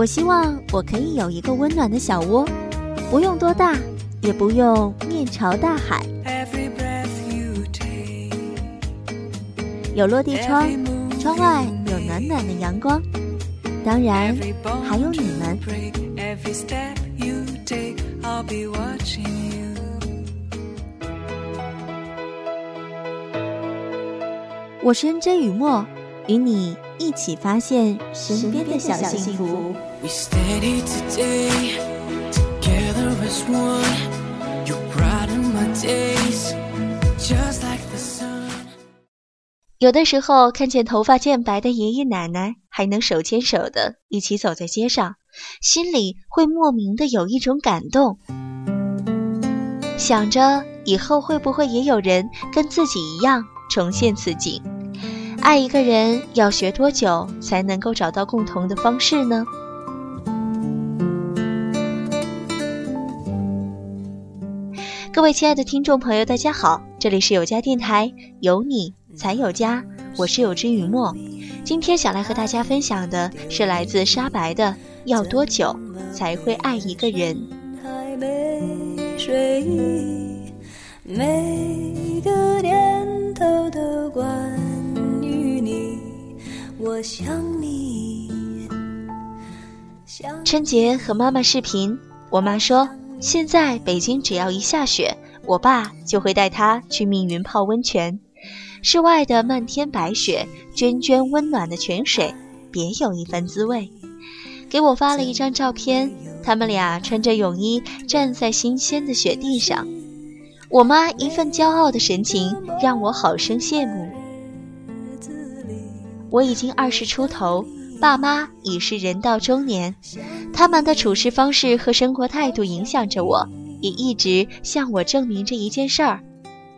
我希望我可以有一个温暖的小窝，不用多大，也不用面朝大海，有落地窗，窗外有暖暖的阳光，当然还有你们。我是 N J 雨墨，与你一起发现身边的小幸福。We stayed today. Together as one. You brighten my days. Just like the sun. 有的时候看见头发渐白的爷爷奶奶还能手牵手的一起走在街上心里会莫名的有一种感动。想着以后会不会也有人跟自己一样重现此景？爱一个人要学多久才能够找到共同的方式呢？各位亲爱的听众朋友，大家好，这里是有家电台，有你才有家，我是有之雨墨。今天想来和大家分享的是来自沙白的《要多久才会爱一个人》。每个关于你，我想春节和妈妈视频，我妈说，现在北京只要一下雪，我爸就会带他去密云泡温泉。室外的漫天白雪，涓涓温暖的泉水，别有一番滋味。给我发了一张照片，他们俩穿着泳衣站在新鲜的雪地上。我妈一份骄傲的神情让我好生羡慕。我已经二十出头，爸妈已是人到中年，他们的处事方式和生活态度影响着我，也一直向我证明着一件事儿：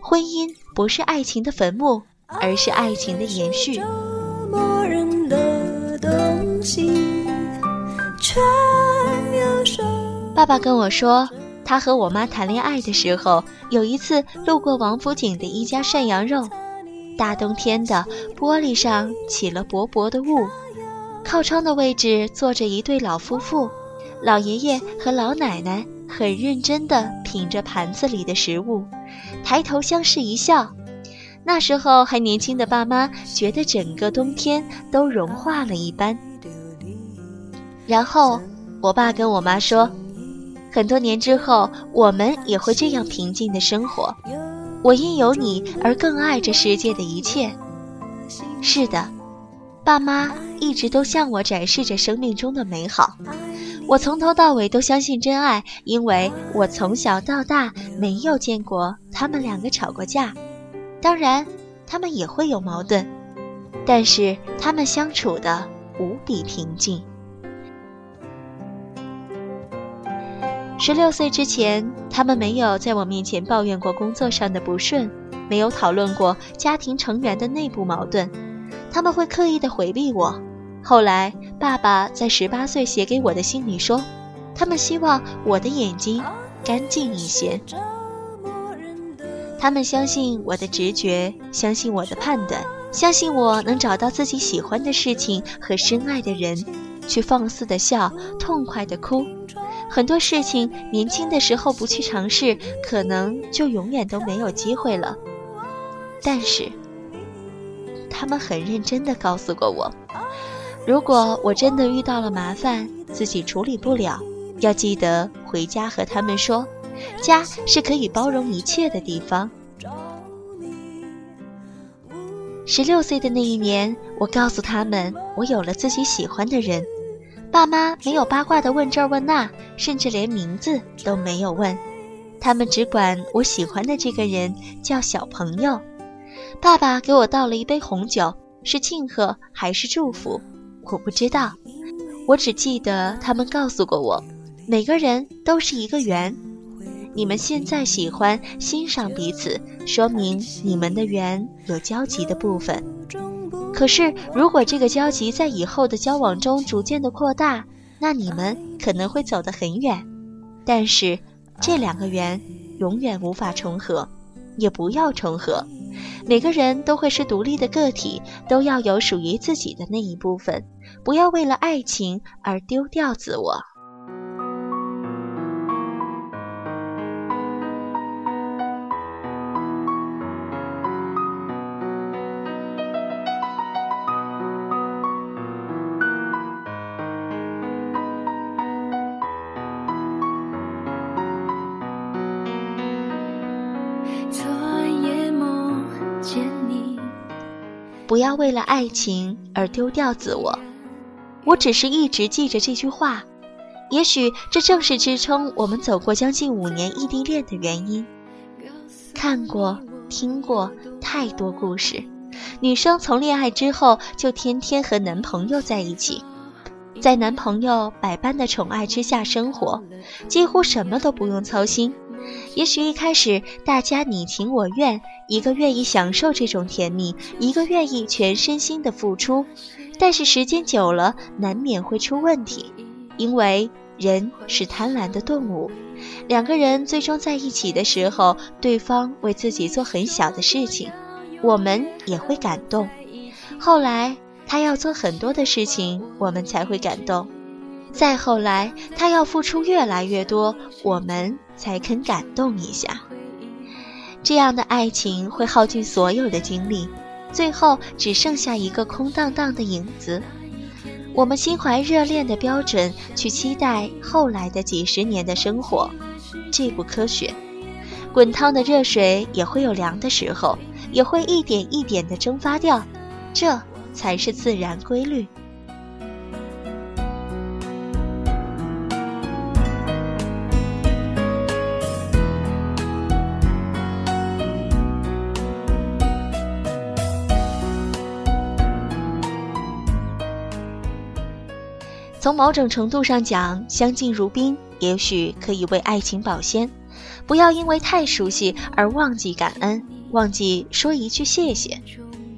婚姻不是爱情的坟墓，而是爱情的延续。爸爸跟我说。他和我妈谈恋爱的时候，有一次路过王府井的一家涮羊肉，大冬天的，玻璃上起了薄薄的雾，靠窗的位置坐着一对老夫妇，老爷爷和老奶奶很认真地品着盘子里的食物，抬头相视一笑。那时候还年轻的爸妈觉得整个冬天都融化了一般。然后我爸跟我妈说。很多年之后，我们也会这样平静的生活。我因有你而更爱这世界的一切。是的，爸妈一直都向我展示着生命中的美好。我从头到尾都相信真爱，因为我从小到大没有见过他们两个吵过架。当然，他们也会有矛盾，但是他们相处的无比平静。十六岁之前，他们没有在我面前抱怨过工作上的不顺，没有讨论过家庭成员的内部矛盾。他们会刻意的回避我。后来，爸爸在十八岁写给我的信里说，他们希望我的眼睛干净一些。他们相信我的直觉，相信我的判断，相信我能找到自己喜欢的事情和深爱的人，去放肆的笑，痛快的哭。很多事情，年轻的时候不去尝试，可能就永远都没有机会了。但是，他们很认真地告诉过我，如果我真的遇到了麻烦，自己处理不了，要记得回家和他们说，家是可以包容一切的地方。十六岁的那一年，我告诉他们，我有了自己喜欢的人。爸妈没有八卦的问这儿问那，甚至连名字都没有问，他们只管我喜欢的这个人叫小朋友。爸爸给我倒了一杯红酒，是庆贺还是祝福？我不知道，我只记得他们告诉过我，每个人都是一个圆。你们现在喜欢欣赏彼此，说明你们的缘有交集的部分。可是，如果这个交集在以后的交往中逐渐的扩大，那你们可能会走得很远。但是，这两个圆永远无法重合，也不要重合，每个人都会是独立的个体，都要有属于自己的那一部分，不要为了爱情而丢掉自我。不要为了爱情而丢掉自我。我只是一直记着这句话，也许这正是支撑我们走过将近五年异地恋的原因。看过、听过太多故事，女生从恋爱之后就天天和男朋友在一起，在男朋友百般的宠爱之下生活，几乎什么都不用操心。也许一开始大家你情我愿，一个愿意享受这种甜蜜，一个愿意全身心的付出，但是时间久了难免会出问题，因为人是贪婪的动物。两个人最终在一起的时候，对方为自己做很小的事情，我们也会感动；后来他要做很多的事情，我们才会感动；再后来他要付出越来越多，我们。才肯感动一下，这样的爱情会耗尽所有的精力，最后只剩下一个空荡荡的影子。我们心怀热恋的标准去期待后来的几十年的生活，这不科学。滚烫的热水也会有凉的时候，也会一点一点的蒸发掉，这才是自然规律。从某种程度上讲，相敬如宾也许可以为爱情保鲜。不要因为太熟悉而忘记感恩，忘记说一句谢谢。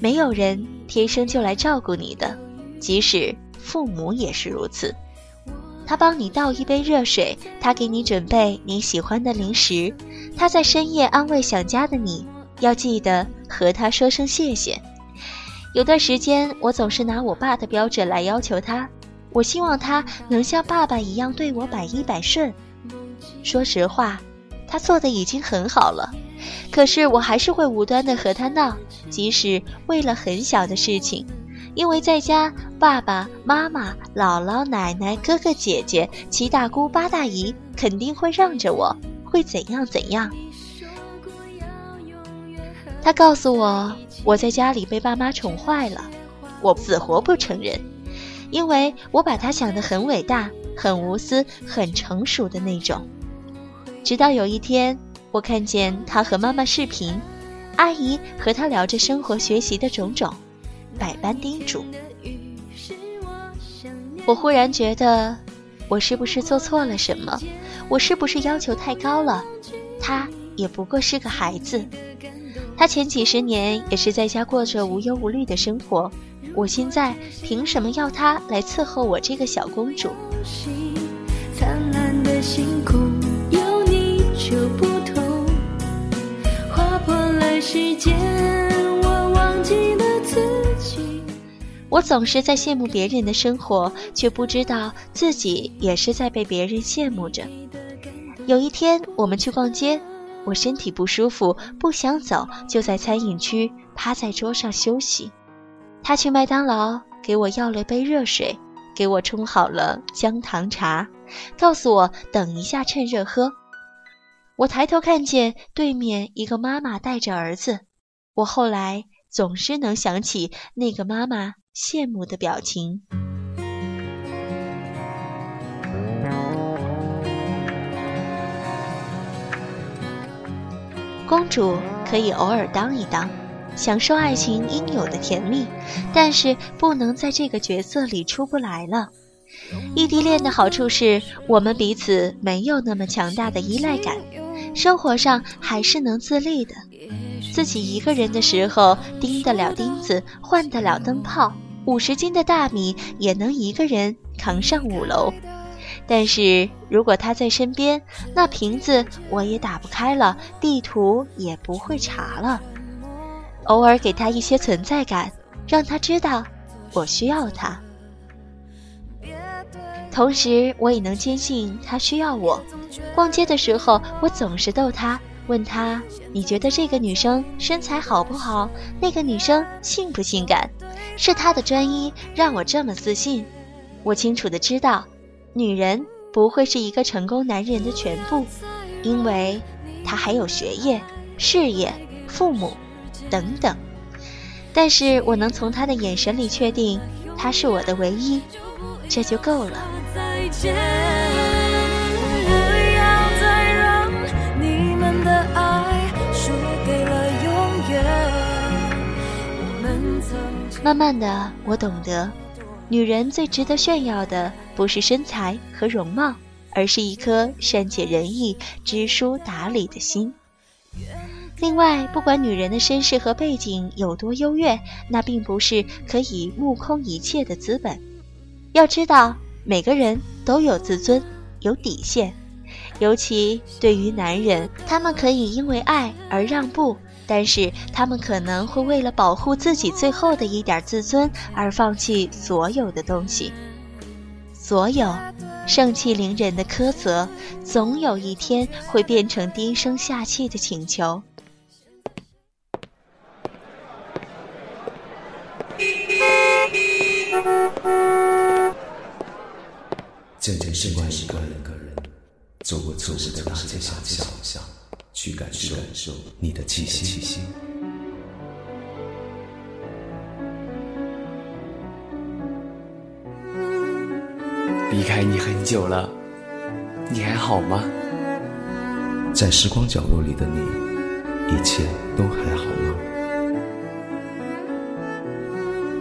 没有人天生就来照顾你的，即使父母也是如此。他帮你倒一杯热水，他给你准备你喜欢的零食，他在深夜安慰想家的你，要记得和他说声谢谢。有段时间，我总是拿我爸的标准来要求他。我希望他能像爸爸一样对我百依百顺。说实话，他做的已经很好了，可是我还是会无端的和他闹，即使为了很小的事情。因为在家，爸爸妈妈、姥姥奶奶、哥哥姐姐、七大姑八大姨肯定会让着我，会怎样怎样。他告诉我，我在家里被爸妈宠坏了，我死活不承认。因为我把他想得很伟大、很无私、很成熟的那种。直到有一天，我看见他和妈妈视频，阿姨和他聊着生活、学习的种种，百般叮嘱。我忽然觉得，我是不是做错了什么？我是不是要求太高了？他也不过是个孩子，他前几十年也是在家过着无忧无虑的生活。我现在凭什么要他来伺候我这个小公主？我总是在羡慕别人的生活，却不知道自己也是在被别人羡慕着。有一天，我们去逛街，我身体不舒服，不想走，就在餐饮区趴在桌上休息。他去麦当劳给我要了杯热水，给我冲好了姜糖茶，告诉我等一下趁热喝。我抬头看见对面一个妈妈带着儿子，我后来总是能想起那个妈妈羡慕的表情。公主可以偶尔当一当。享受爱情应有的甜蜜，但是不能在这个角色里出不来了。异地恋的好处是我们彼此没有那么强大的依赖感，生活上还是能自立的。自己一个人的时候，钉得了钉子，换得了灯泡，五十斤的大米也能一个人扛上五楼。但是如果他在身边，那瓶子我也打不开了，地图也不会查了。偶尔给他一些存在感，让他知道我需要他。同时，我也能坚信他需要我。逛街的时候，我总是逗他，问他：“你觉得这个女生身材好不好？那个女生性不性感？”是他的专一让我这么自信。我清楚的知道，女人不会是一个成功男人的全部，因为她还有学业、事业、父母等等。但是我能从他的眼神里确定，他是我的唯一，这就够了。慢慢的，我懂得，女人最值得炫耀的不是身材和容貌，而是一颗善解人意、知书达理的心。另外，不管女人的身世和背景有多优越，那并不是可以目空一切的资本。要知道，每个人都有自尊，有底线，尤其对于男人，他们可以因为爱而让步。但是他们可能会为了保护自己最后的一点自尊而放弃所有的东西。所有盛气凌人的苛责，总有一天会变成低声下气的请求。渐渐习惯一个人，走过错误的大街小巷。去感受你的气息。离开你很久了，你还好吗？在时光角落里的你，一切都还好吗？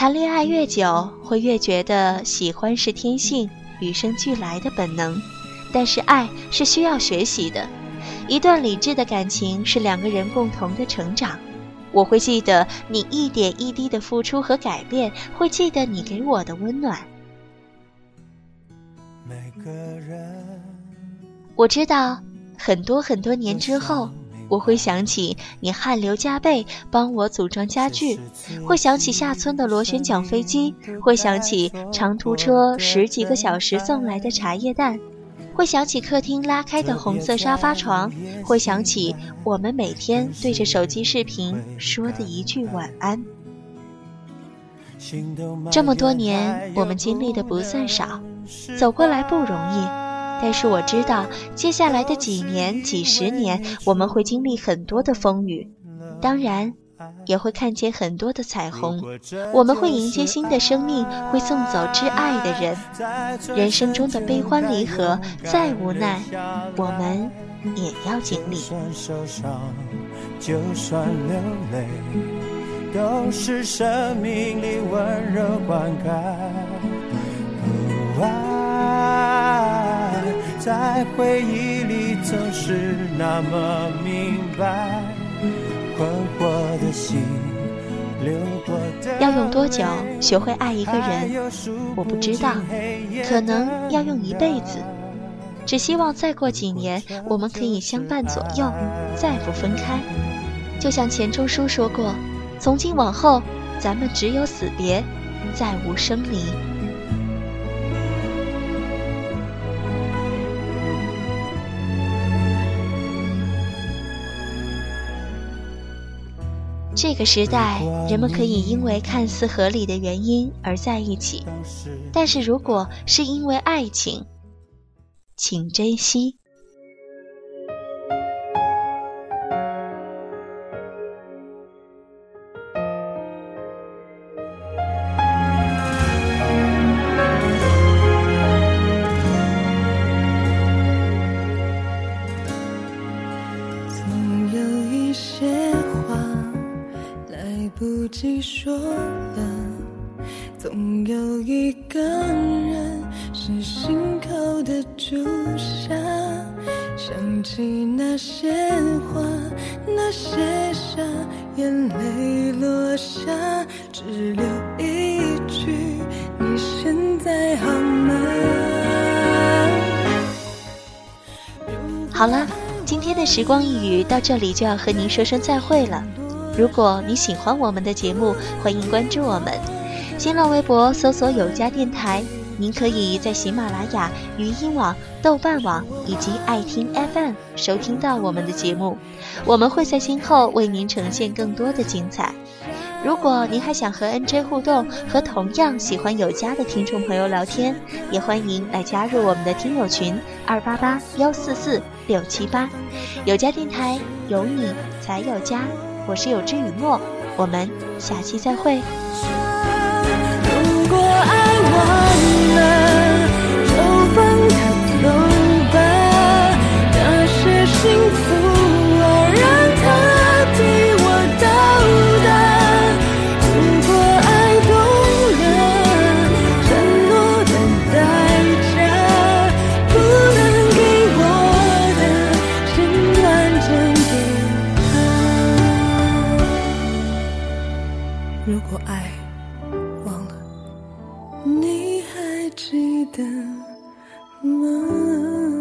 谈恋爱越久，会越觉得喜欢是天性，与生俱来的本能。但是爱是需要学习的，一段理智的感情是两个人共同的成长。我会记得你一点一滴的付出和改变，会记得你给我的温暖。每个人我知道，很多很多年之后。我会想起你汗流浃背帮我组装家具，会想起下村的螺旋桨飞机，会想起长途车十几个小时送来的茶叶蛋，会想起客厅拉开的红色沙发床，会想起我们每天对着手机视频说的一句晚安。这么多年，我们经历的不算少，走过来不容易。但是我知道，接下来的几年、几十年，我们会经历很多的风雨，当然，也会看见很多的彩虹。我们会迎接新的生命，会送走挚爱的人。人生中的悲欢离合，再无奈，我们也要经历。就算流泪，都是生命里温热灌在回忆里总是那么明白，困惑的心要用多久学会爱一个人？我不知道，可能要用一辈子。只希望再过几年，我们可以相伴左右，再不分开。就像钱钟书说过：“从今往后，咱们只有死别，再无生离。”这个时代，人们可以因为看似合理的原因而在一起，但是如果是因为爱情，请珍惜。不及说了，总有一个人是心口的朱砂。想起那些话，那些傻，眼泪落下，只留一句：你现在好吗？好了，今天的时光一语到这里就要和您说声再会了。如果你喜欢我们的节目，欢迎关注我们，新浪微博搜索有家电台。您可以在喜马拉雅、语音网、豆瓣网以及爱听 FM 收听到我们的节目，我们会在今后为您呈现更多的精彩。如果您还想和 NJ 互动，和同样喜欢有家的听众朋友聊天，也欢迎来加入我们的听友群二八八幺四四六七八。有家电台，有你才有家。我是有知雨墨，我们下期再会。如果爱你还记得吗？